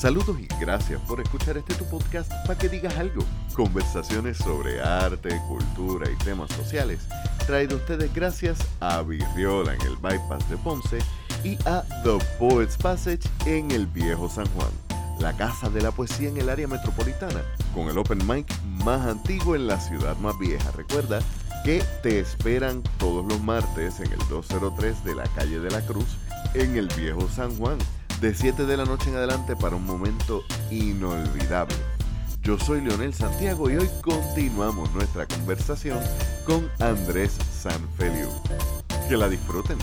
Saludos y gracias por escuchar este tu podcast para que digas algo. Conversaciones sobre arte, cultura y temas sociales. Traído ustedes gracias a Virriola en el Bypass de Ponce y a The Poets Passage en el Viejo San Juan, la casa de la poesía en el área metropolitana, con el open mic más antiguo en la ciudad más vieja. Recuerda que te esperan todos los martes en el 203 de la calle de la Cruz en el Viejo San Juan de 7 de la noche en adelante para un momento inolvidable. Yo soy Leonel Santiago y hoy continuamos nuestra conversación con Andrés Sanfeliu. Que la disfruten.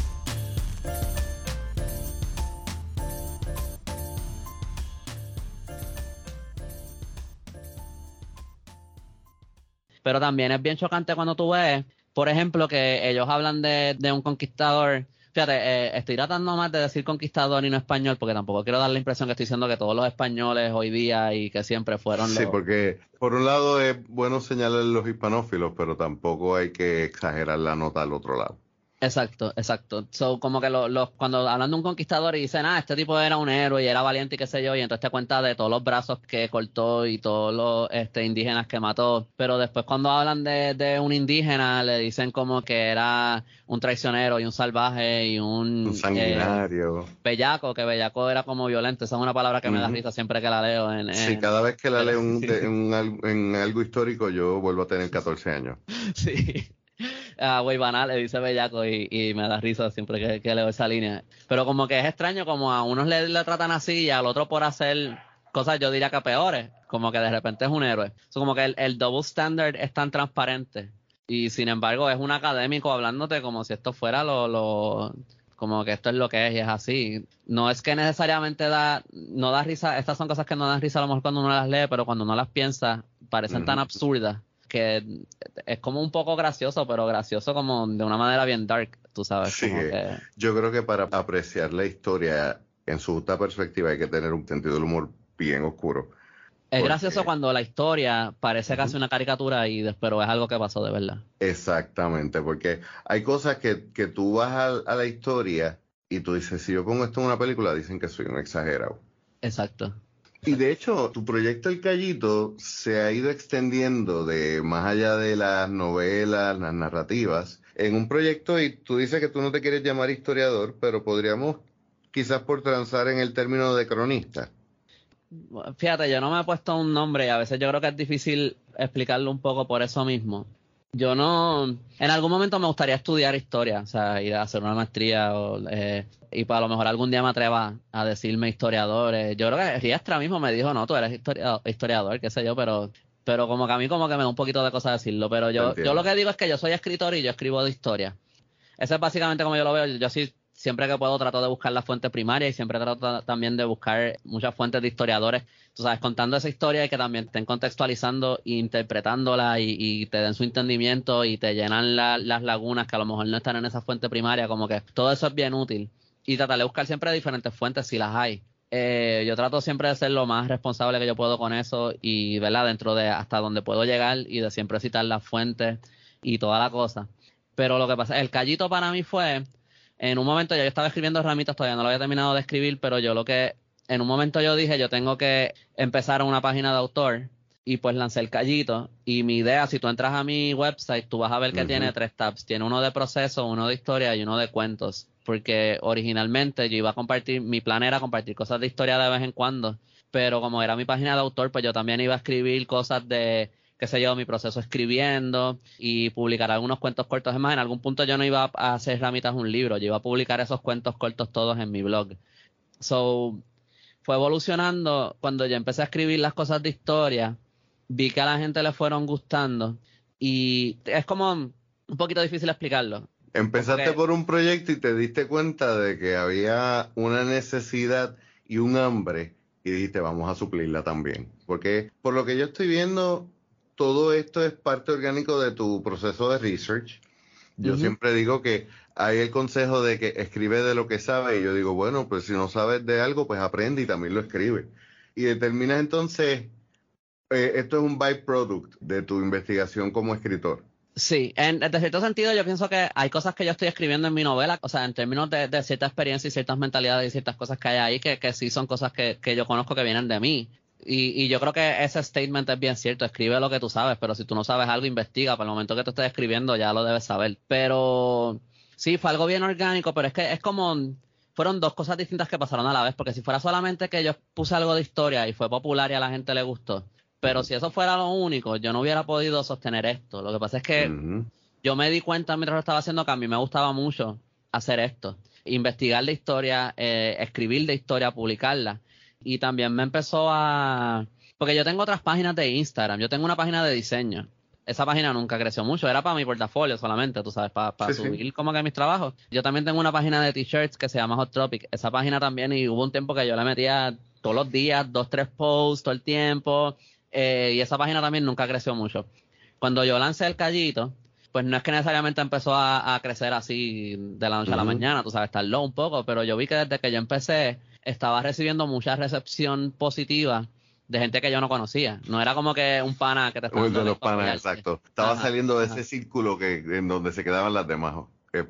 Pero también es bien chocante cuando tú ves, por ejemplo, que ellos hablan de, de un conquistador Fíjate, eh, estoy tratando más de decir conquistador y no español, porque tampoco quiero dar la impresión que estoy diciendo que todos los españoles hoy día y que siempre fueron Sí, porque por un lado es bueno señalar los hispanófilos, pero tampoco hay que exagerar la nota al otro lado. Exacto, exacto. So, como que los, cuando hablan de un conquistador y dicen, ah, este tipo era un héroe y era valiente y qué sé yo, y entonces te cuenta de todos los brazos que cortó y todos los este, indígenas que mató. Pero después cuando hablan de, de un indígena, le dicen como que era un traicionero y un salvaje y un... Un sanguinario. Eh, bellaco, que bellaco era como violento. Esa es una palabra que me da risa siempre que la leo. En, sí, cada vez que la leo en, en algo histórico yo vuelvo a tener 14 años. Sí a Wey Banal le dice bellaco y, me da risa siempre que, leo esa línea. Pero como que es extraño, como a unos le, tratan así y al otro por hacer cosas yo diría que peores, como que de repente es un héroe. Es como que el, double standard es tan transparente y sin embargo es un académico hablándote como si esto fuera lo, lo como que esto es lo que es y es así. No es que necesariamente da, no da risa, estas son cosas que no dan risa a lo mejor cuando uno las lee, pero cuando uno las piensa parecen tan absurdas que es como un poco gracioso, pero gracioso como de una manera bien dark, tú sabes. Sí, yo creo que para apreciar la historia en su justa perspectiva hay que tener un sentido del humor bien oscuro. Es gracioso cuando la historia parece casi una caricatura y pero es algo que pasó de verdad. Exactamente, porque hay cosas que, que tú vas a, a la historia y tú dices, si yo pongo esto en una película, dicen que soy un exagerado. Exacto. Y de hecho, tu proyecto El Callito se ha ido extendiendo de más allá de las novelas, las narrativas, en un proyecto y tú dices que tú no te quieres llamar historiador, pero podríamos quizás por transar en el término de cronista. Fíjate, yo no me he puesto un nombre y a veces yo creo que es difícil explicarlo un poco por eso mismo yo no, en algún momento me gustaría estudiar historia, o sea, ir a hacer una maestría o, eh, y para lo mejor algún día me atreva a decirme historiadores. Yo creo que Riestra mismo me dijo, no, tú eres historiador, historiador, qué sé yo, pero pero como que a mí como que me da un poquito de cosa decirlo, pero yo, yo lo que digo es que yo soy escritor y yo escribo de historia. Eso es básicamente como yo lo veo, yo sí siempre que puedo trato de buscar la fuente primaria y siempre trato también de buscar muchas fuentes de historiadores, tú sabes, contando esa historia y que también estén contextualizando e interpretándola y, te den su entendimiento y te llenan las lagunas que a lo mejor no están en esa fuente primaria, como que todo eso es bien útil. Y tratar de buscar siempre diferentes fuentes si las hay. Eh, yo trato siempre de ser lo más responsable que yo puedo con eso y, ¿verdad? Dentro de hasta donde puedo llegar y de siempre citar las fuentes y toda la cosa. Pero lo que pasa, el callito para mí fue en un momento ya yo estaba escribiendo ramitas, todavía no lo había terminado de escribir, pero yo lo que, en un momento yo dije, yo tengo que empezar una página de autor y pues lancé el callito. Y mi idea, si tú entras a mi website, tú vas a ver que tiene tres tabs, tiene uno de proceso, uno de historia y uno de cuentos, porque originalmente yo iba a compartir, mi plan era compartir cosas de historia de vez en cuando, pero como era mi página de autor, pues yo también iba a escribir cosas de qué sé yo, mi proceso escribiendo y publicar algunos cuentos cortos. Es más, en algún punto yo no iba a hacer ramitas un libro, yo iba a publicar esos cuentos cortos todos en mi blog. So, fue evolucionando cuando yo empecé a escribir las cosas de historia, vi que a la gente le fueron gustando y es como un poquito difícil explicarlo. Empezaste por un proyecto y te diste cuenta de que había una necesidad y un hambre y dijiste vamos a suplirla también. Porque por lo que yo estoy viendo, todo esto es parte orgánico de tu proceso de research. Yo siempre digo que hay el consejo de que escribe de lo que sabe y yo digo, bueno, pues si no sabes de algo, pues aprende y también lo escribe. Y determinas entonces, eh, esto es un byproduct de tu investigación como escritor. Sí, en, de cierto sentido yo pienso que hay cosas que yo estoy escribiendo en mi novela, o sea, en términos de, de cierta experiencia y ciertas mentalidades y ciertas cosas que hay ahí que, que sí son cosas que, que yo conozco que vienen de mí. Y, y, yo creo que ese statement es bien cierto, escribe lo que tú sabes, pero si tú no sabes algo, investiga, para el momento que tú estés escribiendo ya lo debes saber. Pero sí, fue algo bien orgánico, pero es que es como, fueron dos cosas distintas que pasaron a la vez, porque si fuera solamente que yo puse algo de historia y fue popular y a la gente le gustó, pero si eso fuera lo único, yo no hubiera podido sostener esto. Lo que pasa es que yo me di cuenta mientras lo estaba haciendo que a mí me gustaba mucho hacer esto, investigar la historia, eh, escribir de historia, publicarla y también me empezó a... Porque yo tengo otras páginas de Instagram, yo tengo una página de diseño. Esa página nunca creció mucho, era para mi portafolio solamente, tú sabes, para, subir como que mis trabajos. Yo también tengo una página de t-shirts que se llama Hot Tropic. Esa página también, y hubo un tiempo que yo le metía todos los días, dos, tres posts todo el tiempo. Eh, y esa página también nunca creció mucho. Cuando yo lancé el callito, pues no es que necesariamente empezó a, crecer así de la noche a la mañana, tú sabes, tardó un poco, pero yo vi que desde que yo empecé, estaba recibiendo mucha recepción positiva de gente que yo no conocía. No era como que un pana que te estaba de los panas, exacto. Estaba saliendo de ese círculo que en donde se quedaban las demás.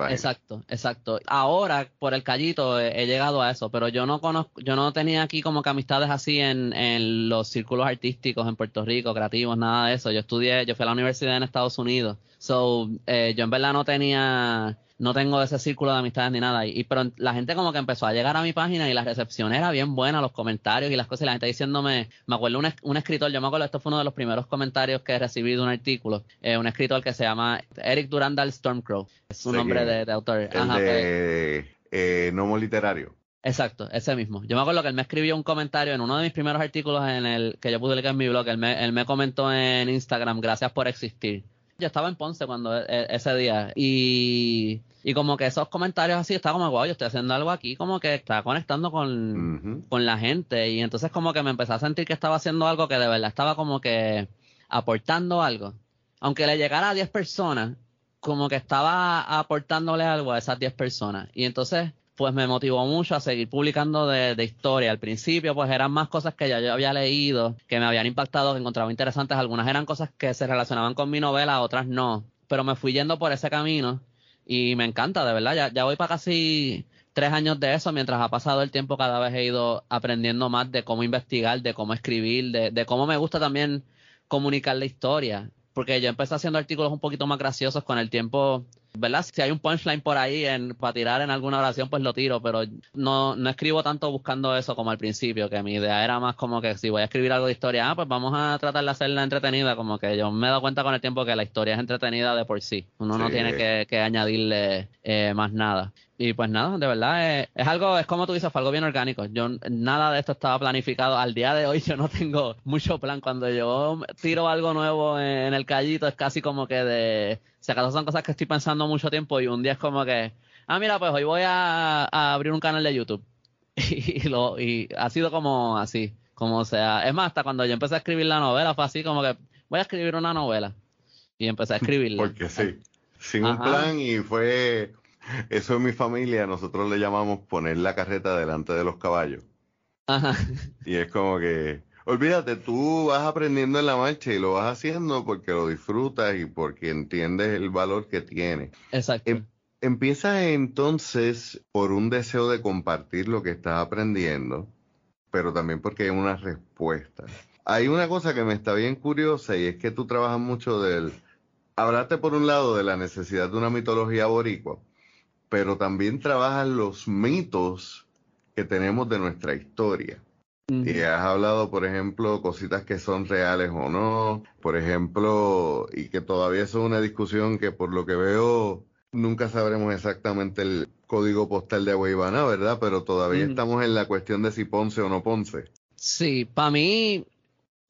Exacto, exacto. Ahora, por el callito, he, llegado a eso, pero yo no conozco, yo no tenía aquí como que amistades así en, en los círculos artísticos en Puerto Rico, creativos, nada de eso. Yo estudié, yo fui a la universidad en Estados Unidos. So, eh, yo en verdad no tenía no tengo ese círculo de amistades ni nada. Y, pero la gente como que empezó a llegar a mi página y la recepción era bien buena, los comentarios y las cosas, y la gente diciéndome, me acuerdo un, un escritor, yo me acuerdo, esto fue uno de los primeros comentarios que he recibido un artículo, eh, un escritor que se llama Eric Durandal Stormcrow, es un nombre de, autor. El de pues. eh, Nomo Literario. Exacto, ese mismo. Yo me acuerdo que él me escribió un comentario en uno de mis primeros artículos en el que yo publiqué en mi blog. Él me, él me comentó en Instagram, gracias por existir. Yo estaba en Ponce cuando e, e, ese día y, y como que esos comentarios así, estaba como, wow, yo estoy haciendo algo aquí, como que estaba conectando con, con la gente y entonces como que me empecé a sentir que estaba haciendo algo que de verdad estaba como que aportando algo. Aunque le llegara a 10 personas, como que estaba aportándole algo a esas 10 personas. Y entonces pues me motivó mucho a seguir publicando de, historia. Al principio, pues eran más cosas que ya yo había leído, que me habían impactado, que encontraba interesantes. Algunas eran cosas que se relacionaban con mi novela, otras no. Pero me fui yendo por ese camino y me encanta, de verdad. Ya, ya voy para casi tres años de eso, mientras ha pasado el tiempo, cada vez he ido aprendiendo más de cómo investigar, de cómo escribir, de, de cómo me gusta también comunicar la historia. Porque yo empecé haciendo artículos un poquito más graciosos con el tiempo ¿verdad? Si hay un punchline por ahí en, para tirar en alguna oración, pues lo tiro, pero no, no escribo tanto buscando eso como al principio, que mi idea era más como que si voy a escribir algo de historia, ah, pues vamos a tratar de hacerla entretenida, como que yo me he dado cuenta con el tiempo que la historia es entretenida de por sí, uno no tiene que, añadirle eh, más nada. Y pues nada, de verdad, es, es, algo, es como tú dices, fue algo bien orgánico. Yo nada de esto estaba planificado. Al día de hoy yo no tengo mucho plan. Cuando yo tiro algo nuevo en el callito es casi como que de si acaso son cosas que estoy pensando mucho tiempo y un día es como que, ah, mira, pues hoy voy a, abrir un canal de YouTube. y, lo, y ha sido como así, como sea. Es más, hasta cuando yo empecé a escribir la novela fue así como que voy a escribir una novela. Y empecé a escribirla. Porque sí, sin un plan y fue, eso en mi familia, nosotros le llamamos poner la carreta delante de los caballos. Ajá. Y es como que Olvídate, tú vas aprendiendo en la marcha y lo vas haciendo porque lo disfrutas y porque entiendes el valor que tiene. Exacto. Em, empieza entonces por un deseo de compartir lo que estás aprendiendo, pero también porque hay una respuesta. Hay una cosa que me está bien curiosa y es que tú trabajas mucho del... Hablaste por un lado de la necesidad de una mitología boricua, pero también trabajas los mitos que tenemos de nuestra historia. Y has hablado, por ejemplo, cositas que son reales o no, por ejemplo, y que todavía es una discusión que por lo que veo nunca sabremos exactamente el código postal de Aguaybana, ¿verdad? Pero todavía estamos en la cuestión de si Ponce o no Ponce. Sí, para mí,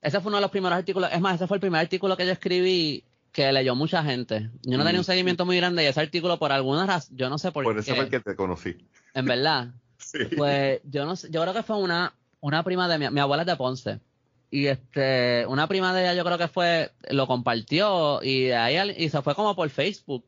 ese fue uno de los primeros artículos, es más, ese fue el primer artículo que yo escribí que leyó mucha gente. Yo no tenía un seguimiento muy grande y ese artículo por alguna razón, yo no sé por, qué. Por eso fue el que te conocí. En verdad. sí. Pues yo no sé, yo creo que fue una una prima de mi, mi abuela es de Ponce. Y este, una prima de ella yo creo que fue, lo compartió y ahí y se fue como por Facebook.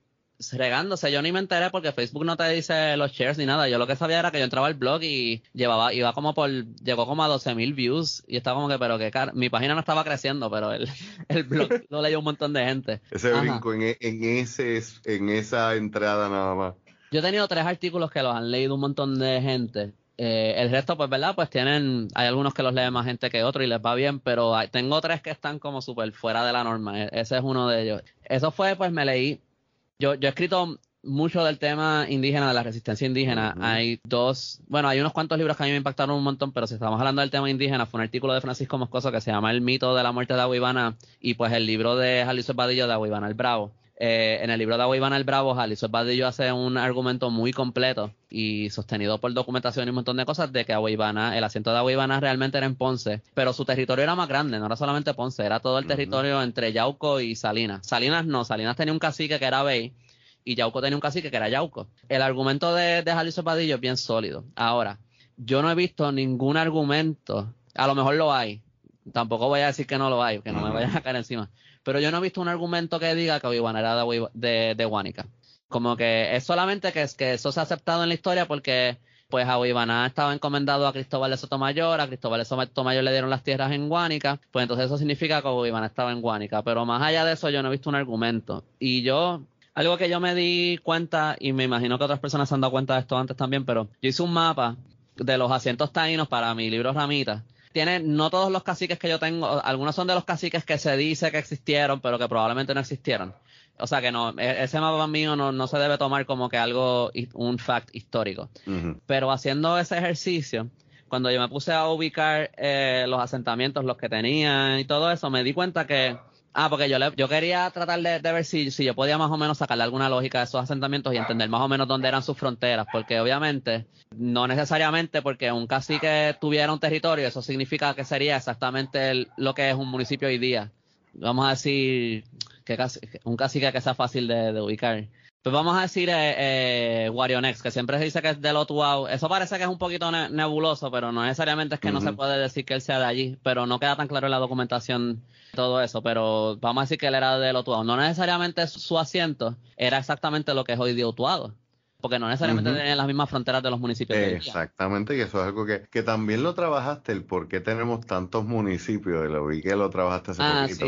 regándose. Yo ni me enteré porque Facebook no te dice los shares ni nada. Yo lo que sabía era que yo entraba al blog y llevaba, iba como por, llegó como a 12 mil views y estaba como que, pero que mi página no estaba creciendo, pero el, el blog lo leyó un montón de gente. Ese brinco en, en, ese, en esa entrada nada más. Yo he tenido tres artículos que los han leído un montón de gente. Eh, el resto, pues, ¿verdad? Pues tienen, hay algunos que los lee más gente que otros y les va bien, pero tengo tres que están como súper fuera de la norma. E, ese es uno de ellos. Eso fue, pues, me leí. Yo, yo he escrito mucho del tema indígena, de la resistencia indígena. Hay dos, bueno, hay unos cuantos libros que a mí me impactaron un montón, pero si estamos hablando del tema indígena, fue un artículo de Francisco Moscoso que se llama El mito de la muerte de Aguibana y pues el libro de Jalisco Badillo de Aguibana el Bravo. Eh, en el libro de Agua Iván el Bravo, Jalisco Badillo hace un argumento muy completo y sostenido por documentación y un montón de cosas de que Agua el asiento de Agua Ivana realmente era en Ponce, pero su territorio era más grande, no era solamente Ponce, era todo el territorio entre Yauco y Salinas. Salinas no, Salinas tenía un cacique que era Bey y Yauco tenía un cacique que era Yauco. El argumento de, de Jalisco es bien sólido. Ahora, yo no he visto ningún argumento, a lo mejor lo hay, tampoco voy a decir que no lo hay, que no me vayan a caer encima. Pero yo no he visto un argumento que diga que obi era de, de, Guánica. Como que es solamente que, es que eso se ha aceptado en la historia porque pues a estaba encomendado a Cristóbal de Sotomayor, a Cristóbal de Sotomayor le dieron las tierras en Guánica, pues entonces eso significa que Oibana estaba en Guánica, pero más allá de eso yo no he visto un argumento. Y yo, algo que yo me di cuenta, y me imagino que otras personas se han dado cuenta de esto antes también, pero yo hice un mapa de los asientos taínos para mi libro Ramita, tiene, no todos los caciques que yo tengo, algunos son de los caciques que se dice que existieron, pero que probablemente no existieron. O sea que no, e, ese mapa mío no, no se debe tomar como que algo, un fact histórico. Pero haciendo ese ejercicio, cuando yo me puse a ubicar eh, los asentamientos, los que tenía y todo eso, me di cuenta que Ah, porque yo, yo quería tratar de, ver si, si, yo podía más o menos sacarle alguna lógica de esos asentamientos y entender más o menos dónde eran sus fronteras, porque obviamente, no necesariamente porque un cacique tuviera un territorio, eso significa que sería exactamente lo que es un municipio hoy día. Vamos a decir que un cacique que sea fácil de, ubicar. Pues vamos a decir eh, eh, Warionex, que siempre se dice que es del Otuau. Eso parece que es un poquito nebuloso, pero no necesariamente es que no se puede decir que él sea de allí, pero no queda tan claro en la documentación todo eso, pero vamos a decir que él era del Otuado. No necesariamente su asiento era exactamente lo que es hoy día Utuado, porque no necesariamente tenía las mismas fronteras de los municipios. Exactamente, y eso es algo que, que también lo trabajaste, el por qué tenemos tantos municipios, lo vi que lo trabajaste hace ah, poquito.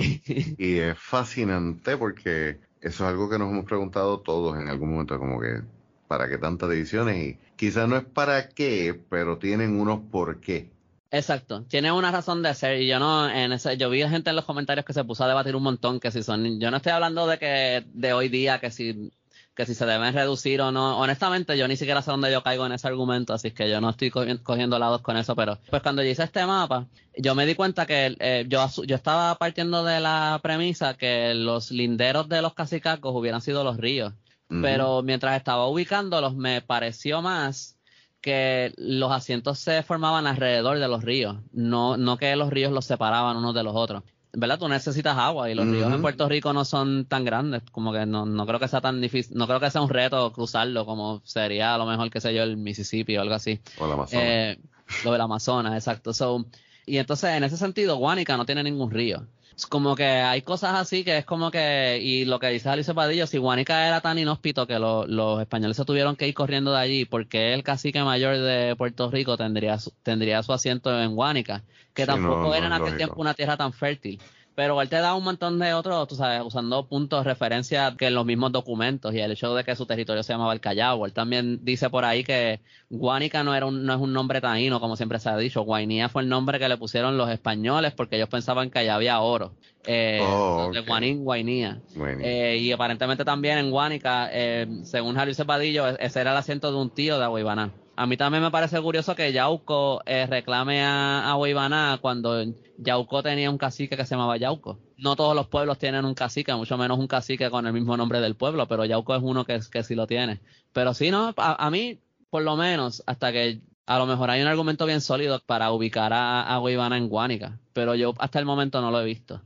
Y es fascinante porque eso es algo que nos hemos preguntado todos en algún momento, como que, ¿para qué tantas divisiones? Y quizás no es para qué, pero tienen unos por qué. Exacto, tiene una razón de ser y yo no, en ese, yo vi gente en los comentarios que se puso a debatir un montón que si son, yo no estoy hablando de que de hoy día que si que si se deben reducir o no, honestamente yo ni siquiera sé dónde yo caigo en ese argumento, así que yo no estoy cogiendo lados con eso, pero pues cuando yo hice este mapa, yo me di cuenta que eh, yo, yo estaba partiendo de la premisa que los linderos de los cacicacos hubieran sido los ríos, pero mientras estaba ubicándolos me pareció más que los asientos se formaban alrededor de los ríos, no, no que los ríos los separaban unos de los otros. ¿Verdad? Tú necesitas agua y los ríos en Puerto Rico no son tan grandes, como que no, no creo que sea tan difícil, no creo que sea un reto cruzarlo como sería a lo mejor, qué sé yo, el Mississippi o algo así. O el Amazonas. Eh, lo del Amazonas, exacto. So, y entonces, en ese sentido, Guánica no tiene ningún río como que hay cosas así que es como que, y lo que dice Alice Padillo, si Guanica era tan inhóspito que los españoles se tuvieron que ir corriendo de allí, porque el cacique mayor de Puerto Rico tendría su, tendría su asiento en Guánica, que tampoco era en aquel tiempo una tierra tan fértil. Pero él te da un montón de otros, tú sabes, usando puntos de referencia que en los mismos documentos y el hecho de que su territorio se llamaba el Callao. Él también dice por ahí que Guánica no, era un, no es un nombre taíno, como siempre se ha dicho. Guainía fue el nombre que le pusieron los españoles porque ellos pensaban que allá había oro. Eh, oh, de Guanín, Guainía. Eh, y aparentemente también en Guánica, eh, según Javier Cepadillo, e-, ese era el asiento de un tío de Aguibaná. A mí también me parece curioso que Yauco eh, reclame a, a cuando Yauco tenía un cacique que se llamaba Yauco. No todos los pueblos tienen un cacique, mucho menos un cacique con el mismo nombre del pueblo, pero Yauco es uno que, que sí lo tiene. Pero sí, no, a, mí, por lo menos, hasta que a lo mejor hay un argumento bien sólido para ubicar a, a en Guánica, pero yo hasta el momento no lo he visto.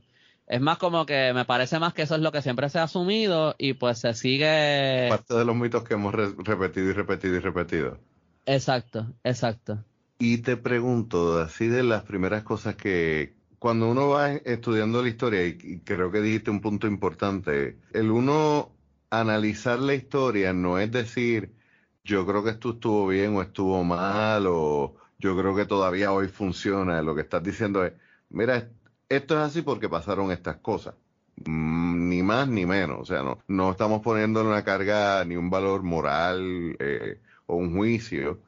Es más como que me parece más que eso es lo que siempre se ha asumido y pues se sigue... Parte de los mitos que hemos repetido y repetido y repetido. Exacto, exacto. Y te pregunto, así de las primeras cosas que cuando uno va estudiando la historia, y creo que dijiste un punto importante, el uno analizar la historia no es decir, yo creo que esto estuvo bien o estuvo mal, o yo creo que todavía hoy funciona. Lo que estás diciendo es, mira, esto es así porque pasaron estas cosas. Mm, ni más ni menos. O sea, no, no estamos poniendo una carga ni un valor moral eh, o un juicio.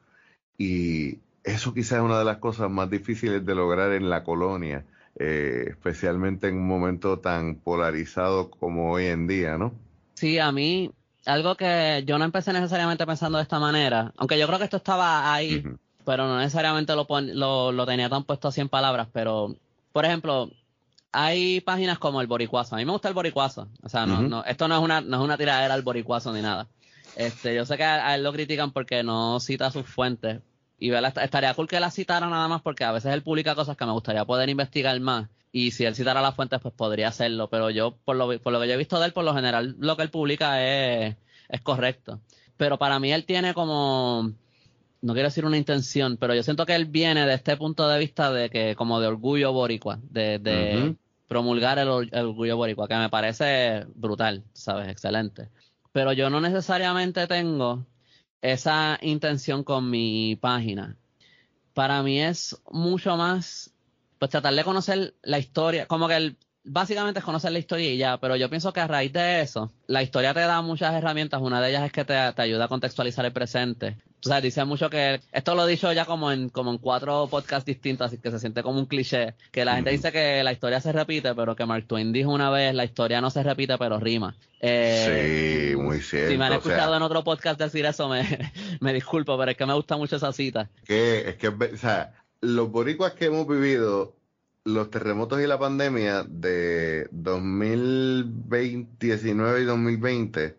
Y eso quizás es una de las cosas más difíciles de lograr en la colonia, eh, especialmente en un momento tan polarizado como hoy en día, ¿no? Sí, a mí, algo que yo no empecé necesariamente pensando de esta manera, aunque yo creo que esto estaba ahí, pero no necesariamente lo, lo, lo, tenía tan puesto así en palabras, pero, por ejemplo, hay páginas como el Boricuazo. A mí me gusta el Boricuazo. O sea, no, no, esto no es una, no es una tiradera al Boricuazo ni nada. Este, yo sé que a, él lo critican porque no cita sus fuentes. Y estaría cool que la citara nada más porque a veces él publica cosas que me gustaría poder investigar más. Y si él citara las fuentes, pues podría hacerlo. Pero yo, por lo, por lo que yo he visto de él, por lo general, lo que él publica es, es correcto. Pero para mí él tiene como no quiero decir una intención, pero yo siento que él viene de este punto de vista de que como de orgullo boricua, de, promulgar el, orgullo boricua, que me parece brutal, ¿sabes? Excelente. Pero yo no necesariamente tengo esa intención con mi página. Para mí es mucho más, pues tratar de conocer la historia, como que básicamente es conocer la historia y ya, pero yo pienso que a raíz de eso, la historia te da muchas herramientas, una de ellas es que te, te ayuda a contextualizar el presente o sea, dice mucho que esto lo he dicho ya como en como en cuatro podcasts distintos, así que se siente como un cliché, que la gente dice que la historia se repite, pero que Mark Twain dijo una vez, la historia no se repite, pero rima. Eh, sí, muy cierto. Si me han escuchado en otro podcast decir eso, me, me disculpo, pero es que me gusta mucho esa cita. Que, es que, o sea, los boricuas que hemos vivido, los terremotos y la pandemia de 2019 y 2020,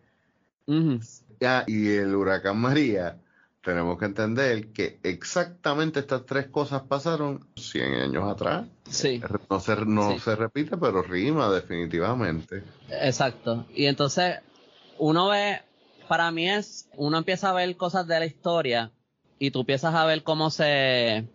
y el huracán María, tenemos que entender que exactamente estas tres cosas pasaron 100 años atrás. Sí. No, se, no se repite, pero rima definitivamente. Exacto. Y entonces uno ve, para mí es, uno empieza a ver cosas de la historia y tú empiezas a ver cómo se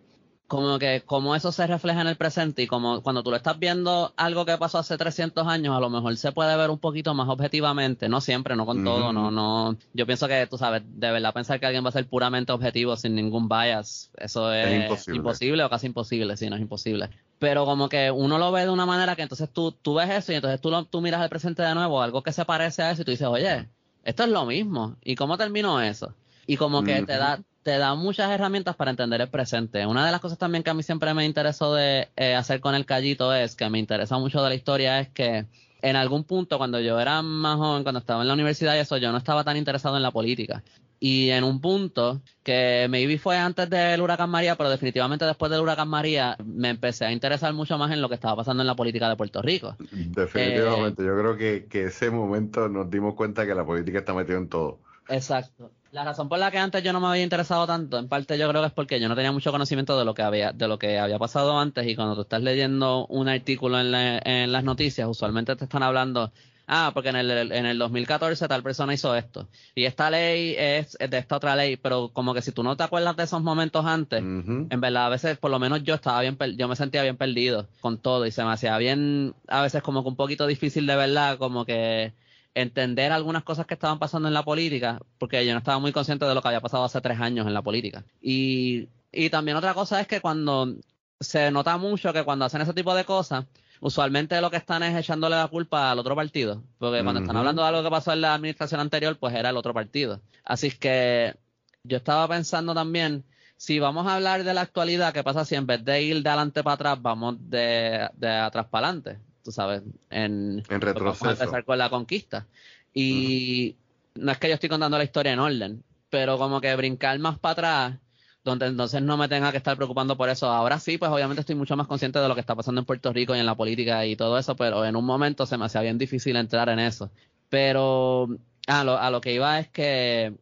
como que cómo eso se refleja en el presente y como cuando tú lo estás viendo algo que pasó hace 300 años, a lo mejor se puede ver un poquito más objetivamente, no siempre, no con todo, no, no, yo pienso que tú sabes, de verdad pensar que alguien va a ser puramente objetivo sin ningún bias, eso es, imposible. o casi imposible, sí, no es imposible. Pero como que uno lo ve de una manera que entonces tú, tú ves eso y entonces tú, lo, tú miras el presente de nuevo, algo que se parece a eso y tú dices, oye, esto es lo mismo, ¿y cómo terminó eso? Y como que te da te da muchas herramientas para entender el presente. Una de las cosas también que a mí siempre me interesó de eh, hacer con el callito es que me interesa mucho de la historia es que en algún punto cuando yo era más joven, cuando estaba en la universidad y eso, yo no estaba tan interesado en la política. Y en un punto que maybe fue antes del huracán María, pero definitivamente después del huracán María, me empecé a interesar mucho más en lo que estaba pasando en la política de Puerto Rico. Definitivamente, yo creo que, que ese momento nos dimos cuenta que la política está metida en todo. Exacto. La razón por la que antes yo no me había interesado tanto, en parte yo creo que es porque yo no tenía mucho conocimiento de lo que había, de lo que había pasado antes y cuando tú estás leyendo un artículo en, en las noticias, usualmente te están hablando, ah, porque en el, en el 2014 tal persona hizo esto y esta ley es, de esta otra ley, pero como que si tú no te acuerdas de esos momentos antes, en verdad a veces por lo menos yo estaba bien, yo me sentía bien perdido con todo y se me hacía bien, a veces como que un poquito difícil de verdad, como que entender algunas cosas que estaban pasando en la política, porque yo no estaba muy consciente de lo que había pasado hace tres años en la política. Y, y también otra cosa es que cuando se nota mucho que cuando hacen ese tipo de cosas, usualmente lo que están es echándole la culpa al otro partido, porque cuando están hablando de algo que pasó en la administración anterior, pues era el otro partido. Así que yo estaba pensando también, si vamos a hablar de la actualidad, ¿qué pasa si en vez de ir de adelante para atrás, vamos de, de atrás para adelante? Tú sabes, en, en retroceso. Vamos a empezar con la conquista. Y no es que yo estoy contando la historia en orden, pero como que brincar más para atrás, donde entonces no me tenga que estar preocupando por eso. Ahora sí, pues obviamente estoy mucho más consciente de lo que está pasando en Puerto Rico y en la política y todo eso, pero en un momento se me hacía bien difícil entrar en eso. Pero a lo, a lo que iba es que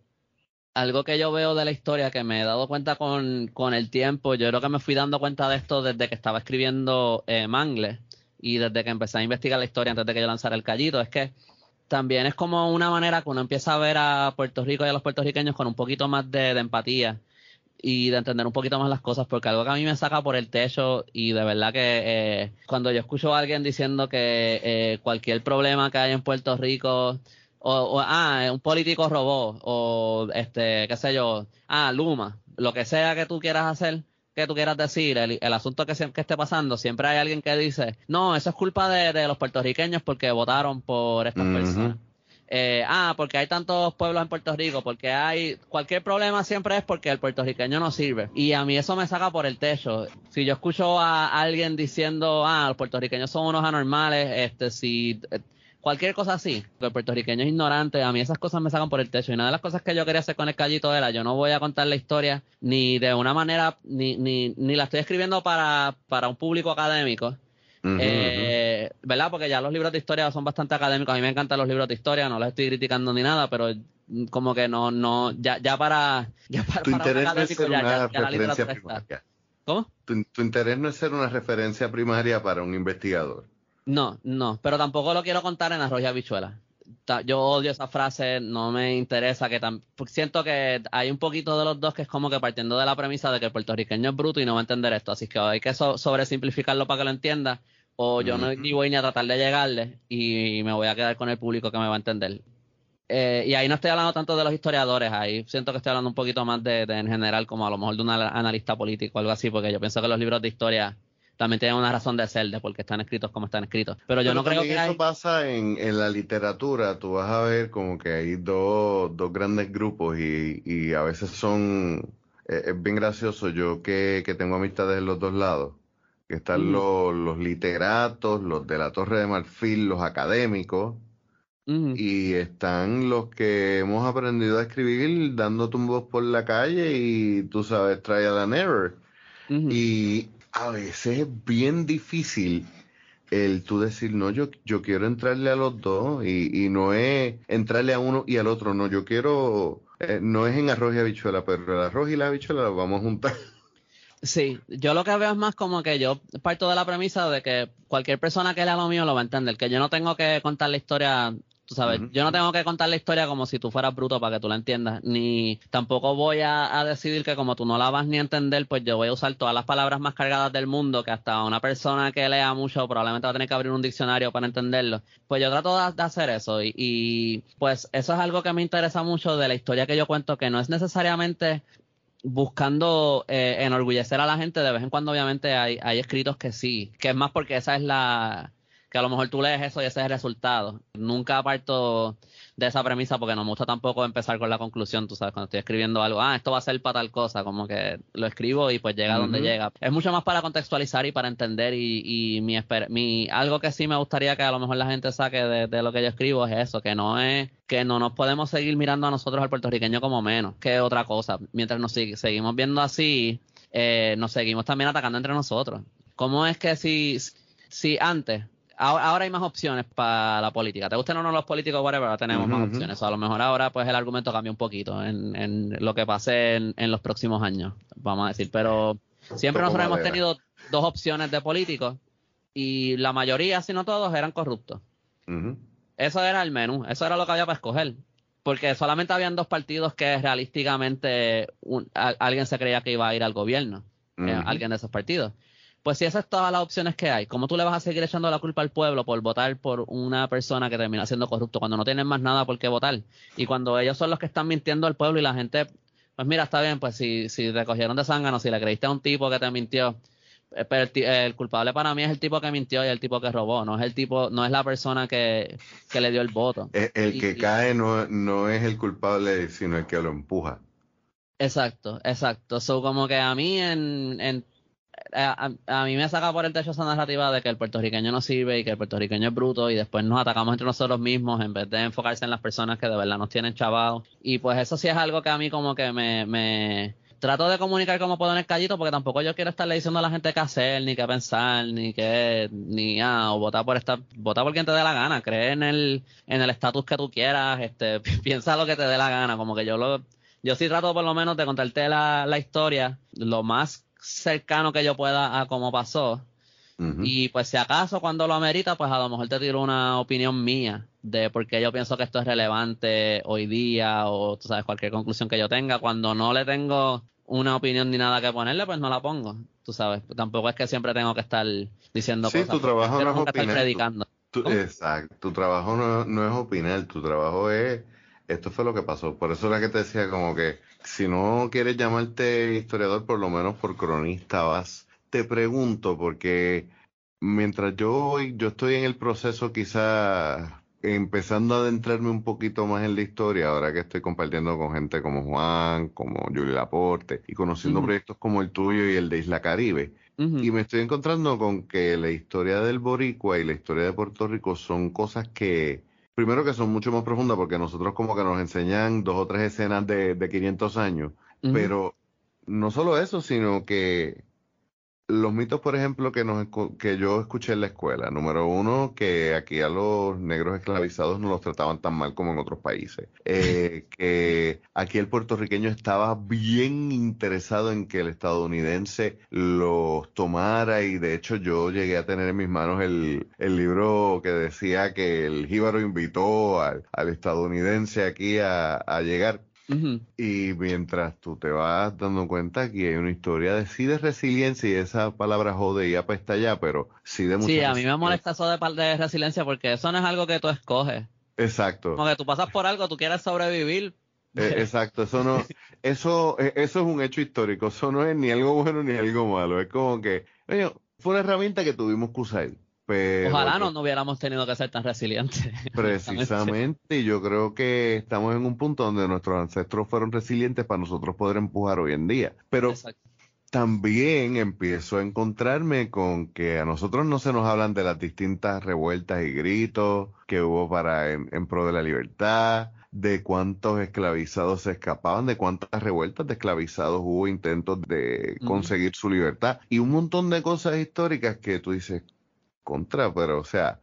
algo que yo veo de la historia que me he dado cuenta con, con el tiempo, yo creo que me fui dando cuenta de esto desde que estaba escribiendo eh, Mangle, y desde que empecé a investigar la historia antes de que yo lanzara el callito, es que también es como una manera que uno empieza a ver a Puerto Rico y a los puertorriqueños con un poquito más de, empatía y de entender un poquito más las cosas, porque algo que a mí me saca por el techo y de verdad que eh, cuando yo escucho a alguien diciendo que eh, cualquier problema que hay en Puerto Rico o, ah, un político robó, o este, qué sé yo, ah, Luma, lo que sea que tú quieras hacer, que tú quieras decir, el, asunto que, que, esté pasando, siempre hay alguien que dice, no, eso es culpa de, los puertorriqueños porque votaron por estas personas. Eh, ah, porque hay tantos pueblos en Puerto Rico, porque hay cualquier problema siempre es porque el puertorriqueño no sirve. Y a mí eso me saca por el techo. Si yo escucho a alguien diciendo, ah, los puertorriqueños son unos anormales, este, si cualquier cosa así, que el puertorriqueño es ignorante, a mí esas cosas me sacan por el techo. Y una de las cosas que yo quería hacer con el callito era, yo no voy a contar la historia ni de una manera, ni, ni, ni la estoy escribiendo para, para un público académico. eh, ¿Verdad? Porque ya los libros de historia son bastante académicos. A mí me encantan los libros de historia, no los estoy criticando ni nada, pero como que no, no, ya, ya para, ya para, tu interés no es ser una referencia primaria. ¿Cómo? tu interés no es ser una referencia primaria para un investigador. No, no, pero tampoco lo quiero contar en arroz y habichuela. Yo odio esa frase, no me interesa que tan, siento que hay un poquito de los dos que es como que partiendo de la premisa de que el puertorriqueño es bruto y no va a entender esto, así que hay que sobresimplificarlo para que lo entienda, o yo no ni voy ni a tratar de llegarle y me voy a quedar con el público que me va a entender. Eh, y ahí no estoy hablando tanto de los historiadores, ahí siento que estoy hablando un poquito más de, de en general, como a lo mejor de un analista político o algo así, porque yo pienso que los libros de historia también tienen una razón de ser de por qué están escritos como están escritos. Pero yo no creo que eso pasa en, en, la literatura, tú vas a ver como que hay dos, dos grandes grupos y, y a veces son, eh, es bien gracioso. Yo que, que, tengo amistades en los dos lados, que están los, los literatos, los de la Torre de Marfil, los académicos, y están los que hemos aprendido a escribir dando tumbos por la calle y tú sabes, trial and error. Y a veces es bien difícil el tú decir, no, yo, yo quiero entrarle a los dos y, y no es entrarle a uno y al otro, no, yo quiero, eh, no es en arroz y habichuela, pero el arroz y la habichuela los vamos a juntar. Sí, yo lo que veo es más como que yo parto de la premisa de que cualquier persona que lea lo mío lo va a entender, que yo no tengo que contar la historia Tú sabes, yo no tengo que contar la historia como si tú fueras bruto para que tú la entiendas, ni tampoco voy a, decidir que como tú no la vas ni a entender, pues yo voy a usar todas las palabras más cargadas del mundo, que hasta una persona que lea mucho probablemente va a tener que abrir un diccionario para entenderlo. Pues yo trato de, hacer eso y, pues eso es algo que me interesa mucho de la historia que yo cuento, que no es necesariamente buscando eh, enorgullecer a la gente, de vez en cuando obviamente hay, hay escritos que sí, que es más porque esa es la que a lo mejor tú lees eso y ese es el resultado. Nunca parto de esa premisa porque no me gusta tampoco empezar con la conclusión, tú sabes, cuando estoy escribiendo algo, ah, esto va a ser para tal cosa, como que lo escribo y pues llega donde llega. Es mucho más para contextualizar y para entender y, mi, mi algo que sí me gustaría que a lo mejor la gente saque de, lo que yo escribo es eso, que no es que no nos podemos seguir mirando a nosotros al puertorriqueño como menos que otra cosa. Mientras nos seguimos viendo así, eh, nos seguimos también atacando entre nosotros. ¿Cómo es que si, si antes ahora, hay más opciones para la política. ¿Te gustan o no los políticos, whatever? Ahora tenemos más opciones. a lo mejor ahora pues el argumento cambia un poquito en, lo que pase en, los próximos años, vamos a decir. Pero siempre nosotros hemos tenido dos opciones de políticos y la mayoría, si no todos, eran corruptos. Eso era el menú, eso era lo que había para escoger. Porque solamente habían dos partidos que realísticamente alguien se creía que iba a ir al gobierno, eh, alguien de esos partidos. Pues si esas son todas las opciones que hay, ¿cómo tú le vas a seguir echando la culpa al pueblo por votar por una persona que termina siendo corrupto cuando no tienen más nada por qué votar? Y cuando ellos son los que están mintiendo al pueblo y la gente, pues mira, está bien, pues si, si te cogieron de zángano, si le creíste a un tipo que te mintió, eh, pero el, culpable para mí es el tipo que mintió y el tipo que robó, no es el tipo, no es la persona que, le dio el voto. El, el que cae no, no es el culpable, sino el que lo empuja. Exacto, exacto. So, como que a mí en, en a, mí me saca por el techo esa narrativa de que el puertorriqueño no sirve y que el puertorriqueño es bruto y después nos atacamos entre nosotros mismos en vez de enfocarse en las personas que de verdad nos tienen chavados. Y pues eso sí es algo que a mí como que me, me trato de comunicar como puedo en el callito porque tampoco yo quiero estarle diciendo a la gente qué hacer, ni qué pensar, ni qué, ni ah, o votar por esta, votar por quien te dé la gana, cree en el, en el estatus que tú quieras, este, piensa lo que te dé la gana, como que yo lo, yo sí trato por lo menos de contarte la, la historia lo más cercano que yo pueda a cómo pasó. Y pues si acaso cuando lo amerita, pues a lo mejor te tiro una opinión mía de por qué yo pienso que esto es relevante hoy día o tú sabes cualquier conclusión que yo tenga. Cuando no le tengo una opinión ni nada que ponerle, pues no la pongo. Tú sabes, tampoco es que siempre tengo que estar diciendo sí, cosas. tu trabajo no es predicando. exacto, tu trabajo no, no, es opinar, tu trabajo es, esto fue lo que pasó. Por eso era que te decía como que si no quieres llamarte historiador, por lo menos por cronista vas. Te pregunto, porque mientras yo, yo estoy en el proceso quizá empezando a adentrarme un poquito más en la historia, ahora que estoy compartiendo con gente como Juan, como Julio Laporte, y conociendo proyectos como el tuyo y el de Isla Caribe, y me estoy encontrando con que la historia del Boricua y la historia de Puerto Rico son cosas que, primero que son mucho más profundas, porque nosotros como que nos enseñan dos o tres escenas de, de 500 años, pero no solo eso, sino que los mitos, por ejemplo, que, nos, que yo escuché en la escuela. Número uno, que aquí a los negros esclavizados no los trataban tan mal como en otros países. Eh, que aquí el puertorriqueño estaba bien interesado en que el estadounidense los tomara y de hecho yo llegué a tener en mis manos el, el libro que decía que el jíbaro invitó al, al estadounidense aquí a, a llegar y mientras tú te vas dando cuenta que hay una historia de sí de resiliencia y esa palabra jode y apesta ya, pero sí de mucha Sí, a mí me molesta eso de, de resiliencia porque eso no es algo que tú escoges. Exacto. Como que tú pasas por algo, tú quieres sobrevivir. Eh, exacto, eso no, eso, eh, eso es un hecho histórico, eso no es ni algo bueno ni algo malo, es como que, oye, fue una herramienta que tuvimos que usar. Ojalá no, no hubiéramos tenido que ser tan resilientes. Precisamente, y yo creo que estamos en un punto donde nuestros ancestros fueron resilientes para nosotros poder empujar hoy en día. Pero también empiezo a encontrarme con que a nosotros no se nos hablan de las distintas revueltas y gritos que hubo para en, pro de la libertad, de cuántos esclavizados se escapaban, de cuántas revueltas de esclavizados hubo intentos de conseguir su libertad y un montón de cosas históricas que tú dices, contra, pero o sea,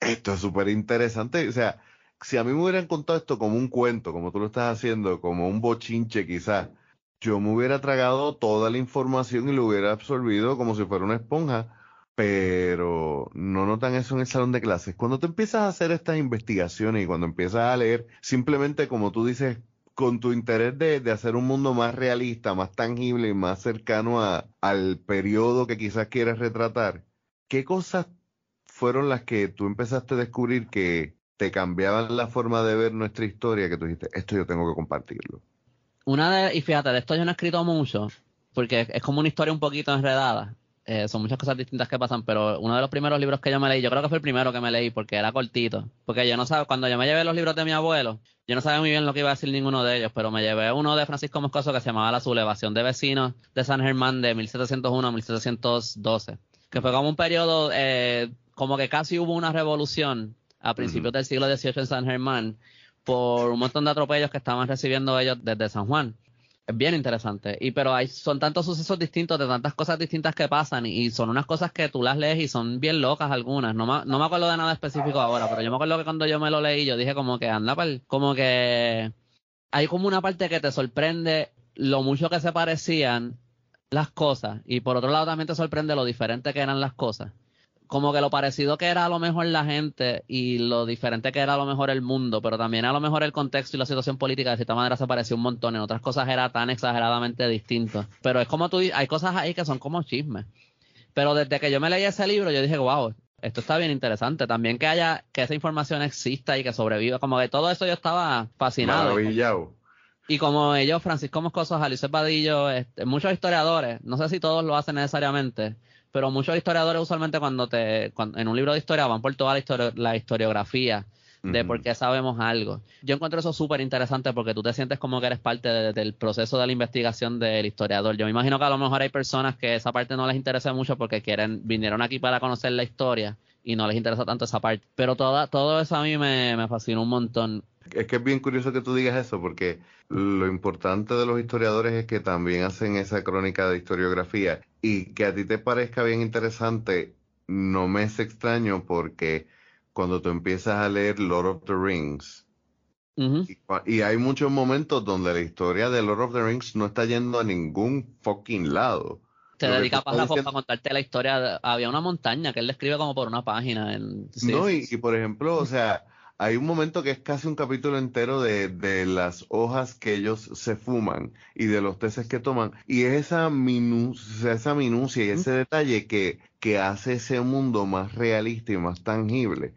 esto es súper interesante. O sea, si a mí me hubieran contado esto como un cuento, como tú lo estás haciendo, como un bochinche quizás, yo me hubiera tragado toda la información y lo hubiera absorbido como si fuera una esponja, pero no notan eso en el salón de clases. Cuando te empiezas a hacer estas investigaciones y cuando empiezas a leer, simplemente como tú dices, con tu interés de, de hacer un mundo más realista, más tangible y más cercano a, al periodo que quizás quieres retratar, ¿qué cosas fueron las que tú empezaste a descubrir que te cambiaban la forma de ver nuestra historia que tú dijiste, esto yo tengo que compartirlo? Una de, y fíjate, de esto yo no he escrito mucho, porque es como una historia un poquito enredada. Eh, son muchas cosas distintas que pasan, pero uno de los primeros libros que yo me leí, yo creo que fue el primero que me leí porque era cortito. Porque yo no sabía, cuando yo me llevé los libros de mi abuelo, yo no sabía muy bien lo que iba a decir ninguno de ellos, pero me llevé uno de Francisco Moscoso que se llamaba La sublevación de vecinos de San Germán de 1701 a 1712 que fue como un periodo, eh, como que casi hubo una revolución a principios del siglo XVIII en San Germán por un montón de atropellos que estaban recibiendo ellos desde San Juan. Es bien interesante. Y pero hay, son tantos sucesos distintos, de tantas cosas distintas que pasan, y, son unas cosas que tú las lees y son bien locas algunas. No me, no me acuerdo de nada específico ahora, pero yo me acuerdo que cuando yo me lo leí, yo dije como que anda, como que hay como una parte que te sorprende lo mucho que se parecían las cosas y por otro lado también te sorprende lo diferente que eran las cosas. Como que lo parecido que era a lo mejor la gente y lo diferente que era a lo mejor el mundo, pero también a lo mejor el contexto y la situación política de cierta manera se pareció un montón. En otras cosas era tan exageradamente distinto. Pero es como tú, hay cosas ahí que son como chismes. Pero desde que yo me leí ese libro, yo dije, wow, esto está bien interesante. También que haya, que esa información exista y que sobreviva. Como que todo eso yo estaba fascinado. Maravillado. Y como ellos, Francisco Moscoso, Jalisco Padillo, este, muchos historiadores, no sé si todos lo hacen necesariamente, pero muchos historiadores usualmente cuando te, en un libro de historia van por toda la, la historiografía de por qué sabemos algo. Yo encuentro eso súper interesante porque tú te sientes como que eres parte del proceso de la investigación del historiador. Yo me imagino que a lo mejor hay personas que esa parte no les interesa mucho porque quieren, vinieron aquí para conocer la historia y no les interesa tanto esa parte. Pero toda, todo eso a mí me, me fascinó un montón. Es que es bien curioso que tú digas eso, porque lo importante de los historiadores es que también hacen esa crónica de historiografía y que a ti te parezca bien interesante, no me es extraño porque cuando tú empiezas a leer Lord of the Rings, y, hay muchos momentos donde la historia de Lord of the Rings no está yendo a ningún fucking lado. Se dedica a para contarte la historia. había una montaña que él describe como por una página. En, no, y, por ejemplo, o sea, hay un momento que es casi un capítulo entero de, de, las hojas que ellos se fuman y de los teces que toman. Y es esa, minucia, esa minucia y ese detalle que, que hace ese mundo más realista y más tangible.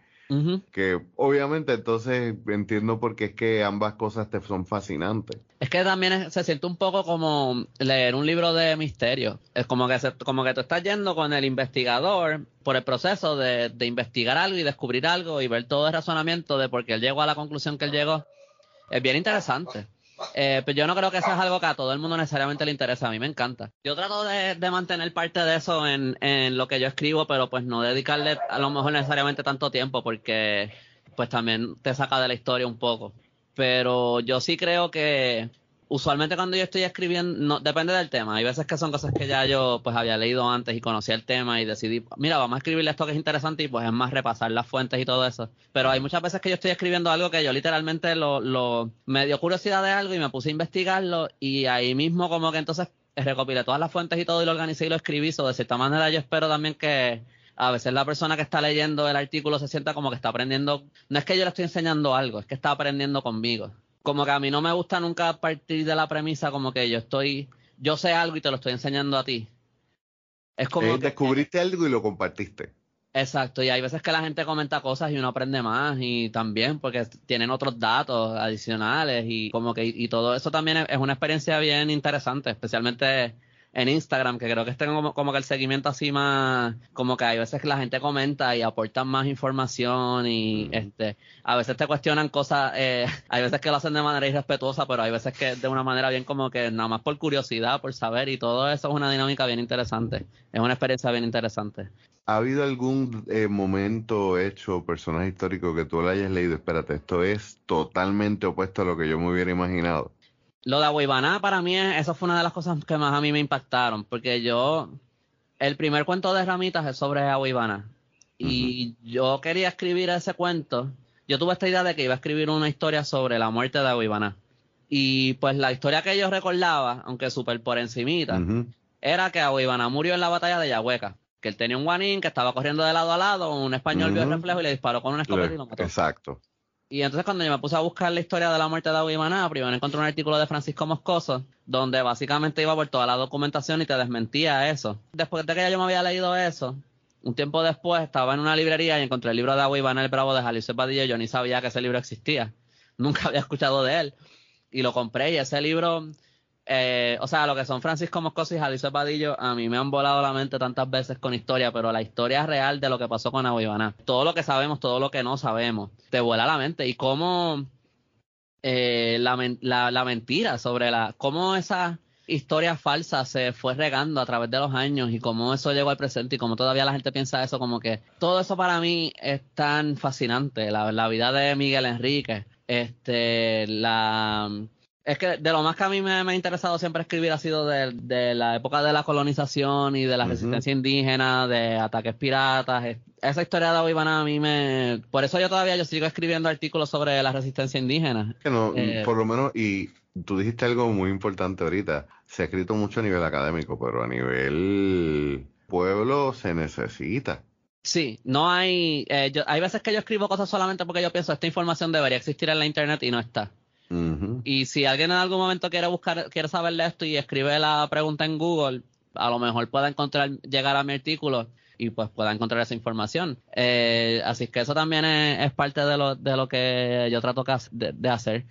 Que obviamente entonces entiendo por qué es que ambas cosas te son fascinantes. Es que también se siente un poco como leer un libro de misterio. Es como que, como que tú estás yendo con el investigador por el proceso de, de investigar algo y descubrir algo y ver todo el razonamiento de por qué él llegó a la conclusión que él llegó. Es bien interesante. Eh, pero yo no creo que eso es algo que a todo el mundo necesariamente le interesa. A mí me encanta. Yo trato de, mantener parte de eso en, en, lo que yo escribo, pero pues no dedicarle a lo mejor necesariamente tanto tiempo porque pues también te saca de la historia un poco. Pero yo sí creo que usualmente cuando yo estoy escribiendo, no, depende del tema. Hay veces que son cosas que ya yo pues había leído antes y conocía el tema y decidí, mira, vamos a escribirle esto que es interesante y pues es más repasar las fuentes y todo eso. Pero hay muchas veces que yo estoy escribiendo algo que yo literalmente lo, lo me dio curiosidad de algo y me puse a investigarlo y ahí mismo como que entonces recopilé todas las fuentes y todo y lo organicé y lo escribí. So, de cierta manera yo espero también que a veces la persona que está leyendo el artículo se sienta como que está aprendiendo, no es que yo le estoy enseñando algo, es que está aprendiendo conmigo como que a mí no me gusta nunca partir de la premisa como que yo estoy, yo sé algo y te lo estoy enseñando a ti. Es como... Eh, descubriste algo y lo compartiste. Exacto, y hay veces que la gente comenta cosas y uno aprende más y también porque tienen otros datos adicionales y como que y todo eso también es una experiencia bien interesante, especialmente en Instagram, que creo que este como, como que el seguimiento así más, como que hay veces que la gente comenta y aportan más información y este, a veces te cuestionan cosas, eh, hay veces que lo hacen de manera irrespetuosa, pero hay veces que de una manera bien como que nada más por curiosidad, por saber y todo eso es una dinámica bien interesante, es una experiencia bien interesante. ¿Ha habido algún eh, momento, hecho, personaje histórico que tú lo hayas leído? Espérate, esto es totalmente opuesto a lo que yo me hubiera imaginado. Lo de Aguibaná para mí, eso fue una de las cosas que más a mí me impactaron, porque yo, el primer cuento de Ramitas es sobre Aguibaná. Y yo quería escribir ese cuento. Yo tuve esta idea de que iba a escribir una historia sobre la muerte de Aguibaná. Y pues la historia que yo recordaba, aunque súper por encimita, era que Aguibaná murió en la batalla de Yahueca. Que él tenía un guanín que estaba corriendo de lado a lado, un español vio el reflejo y le disparó con una escopeta y lo mató. Exacto. Y entonces cuando yo me puse a buscar la historia de la muerte de Maná, primero encontré un artículo de Francisco Moscoso, donde básicamente iba por toda la documentación y te desmentía eso. Después de que ya yo me había leído eso, un tiempo después estaba en una librería y encontré el libro de Agui el Bravo de Jalisco Padilla yo ni sabía que ese libro existía. Nunca había escuchado de él. Y lo compré y ese libro eh, o sea, lo que son Francisco Moscoso y Jalisco Padillo, a mí me han volado la mente tantas veces con historia, pero la historia real de lo que pasó con Aguibaná, todo lo que sabemos, todo lo que no sabemos, te vuela la mente. Y cómo eh, la, la, mentira sobre la, cómo esa historia falsa se fue regando a través de los años y cómo eso llegó al presente y cómo todavía la gente piensa eso, como que todo eso para mí es tan fascinante, la, la vida de Miguel Enrique, este, la es que de lo más que a mí me, ha interesado siempre escribir ha sido de, la época de la colonización y de la resistencia indígena, de ataques piratas. Esa historia de Oibana a mí me... Por eso yo todavía yo sigo escribiendo artículos sobre la resistencia indígena. Que no, eh, por lo menos, y tú dijiste algo muy importante ahorita, se ha escrito mucho a nivel académico, pero a nivel pueblo se necesita. Sí, no hay... Eh, hay veces que yo escribo cosas solamente porque yo pienso esta información debería existir en la internet y no está. Y si alguien en algún momento quiere buscar, quiere saber esto y escribe la pregunta en Google, a lo mejor pueda encontrar, llegar a mi artículo y pues pueda encontrar esa información. Eh, así que eso también es, parte de lo, de lo que yo trato de hacer.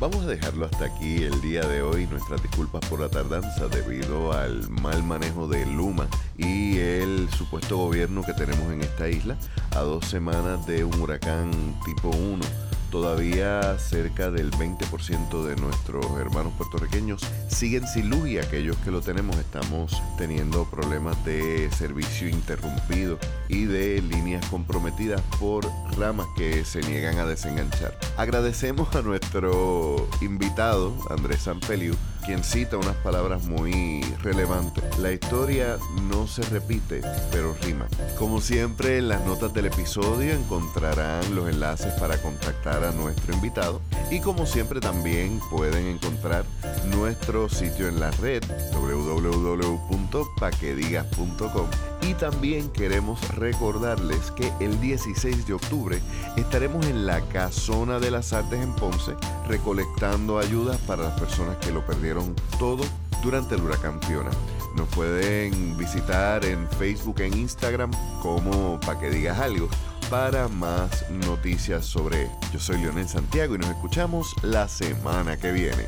Vamos a dejarlo hasta aquí el día de hoy. Nuestras disculpas por la tardanza debido al mal manejo de Luma y el supuesto gobierno que tenemos en esta isla a dos semanas de un huracán tipo 1 todavía cerca del 20% de nuestros hermanos puertorriqueños siguen sin luz y aquellos que lo tenemos estamos teniendo problemas de servicio interrumpido y de líneas comprometidas por ramas que se niegan a desenganchar. Agradecemos a nuestro invitado Andrés Sanfeliu quien cita unas palabras muy relevantes. La historia no se repite, pero rima. Como siempre, en las notas del episodio encontrarán los enlaces para contactar a nuestro invitado y como siempre también pueden encontrar nuestro sitio en la red www www.paquedigas.com y también queremos recordarles que el 16 de octubre estaremos en la Casona de las Artes en Ponce recolectando ayudas para las personas que lo perdieron todo durante el huracán Fiona. Nos pueden visitar en Facebook, en Instagram como para que digas algo para más noticias sobre. Yo soy Leonel Santiago y nos escuchamos la semana que viene.